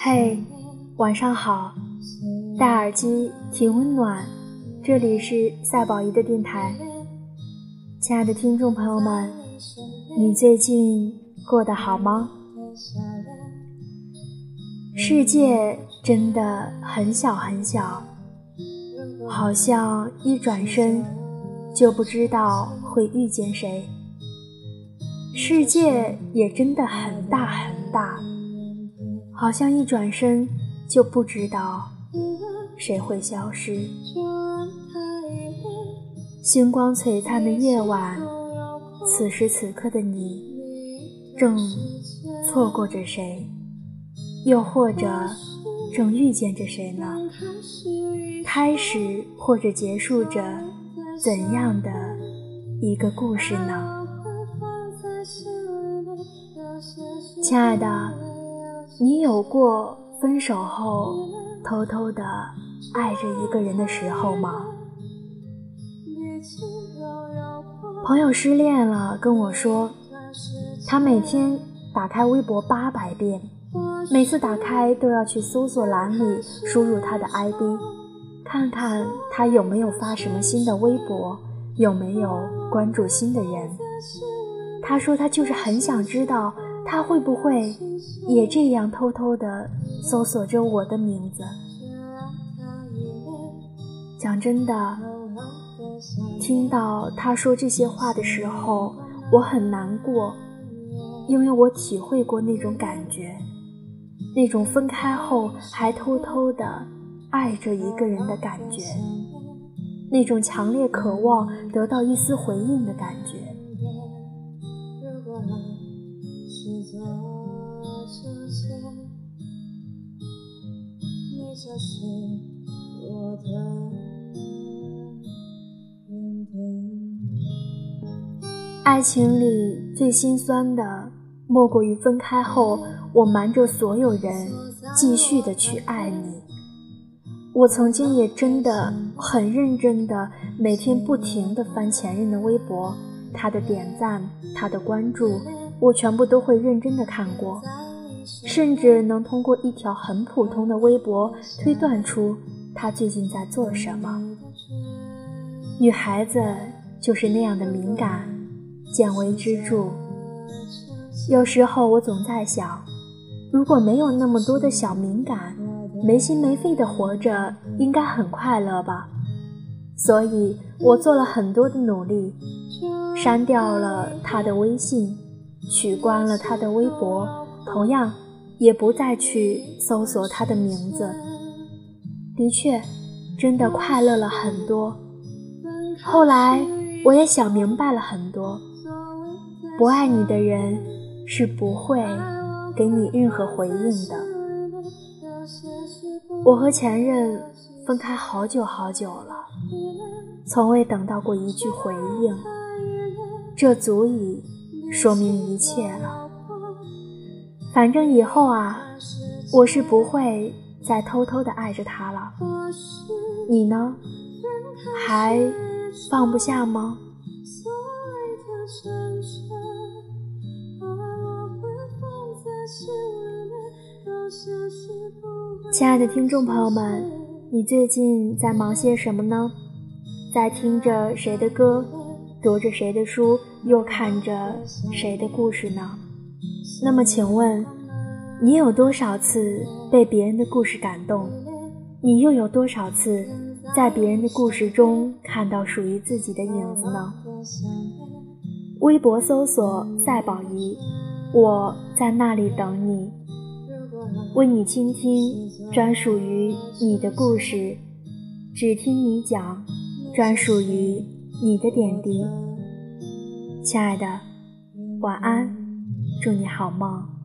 嘿，晚上好，戴耳机挺温暖。这里是赛宝仪的电台，亲爱的听众朋友们，你最近过得好吗？世界真的很小很小，好像一转身就不知道会遇见谁。世界也真的很大很大，好像一转身就不知道谁会消失。星光璀璨的夜晚，此时此刻的你，正错过着谁，又或者正遇见着谁呢？开始或者结束着怎样的一个故事呢？亲爱的，你有过分手后偷偷的爱着一个人的时候吗？朋友失恋了，跟我说，他每天打开微博八百遍，每次打开都要去搜索栏里输入他的 ID，看看他有没有发什么新的微博，有没有关注新的人。他说他就是很想知道。他会不会也这样偷偷的搜索着我的名字？讲真的，听到他说这些话的时候，我很难过，因为我体会过那种感觉，那种分开后还偷偷的爱着一个人的感觉，那种强烈渴望得到一丝回应的感觉。爱情里最心酸的，莫过于分开后，我瞒着所有人继续的去爱你。我曾经也真的很认真的，每天不停的翻前任的微博，他的点赞，他的关注。我全部都会认真的看过，甚至能通过一条很普通的微博推断出他最近在做什么。女孩子就是那样的敏感，见微知著。有时候我总在想，如果没有那么多的小敏感，没心没肺的活着，应该很快乐吧。所以我做了很多的努力，删掉了他的微信。取关了他的微博，同样也不再去搜索他的名字。的确，真的快乐了很多。后来我也想明白了很多，不爱你的人是不会给你任何回应的。我和前任分开好久好久了，从未等到过一句回应，这足以。说明一切了。反正以后啊，我是不会再偷偷的爱着他了。你呢？还放不下吗？亲爱的听众朋友们，你最近在忙些什么呢？在听着谁的歌？读着谁的书，又看着谁的故事呢？那么，请问，你有多少次被别人的故事感动？你又有多少次在别人的故事中看到属于自己的影子呢？微博搜索“赛宝仪”，我在那里等你，为你倾听专属于你的故事，只听你讲，专属于。你的点滴，亲爱的，晚安，祝你好梦。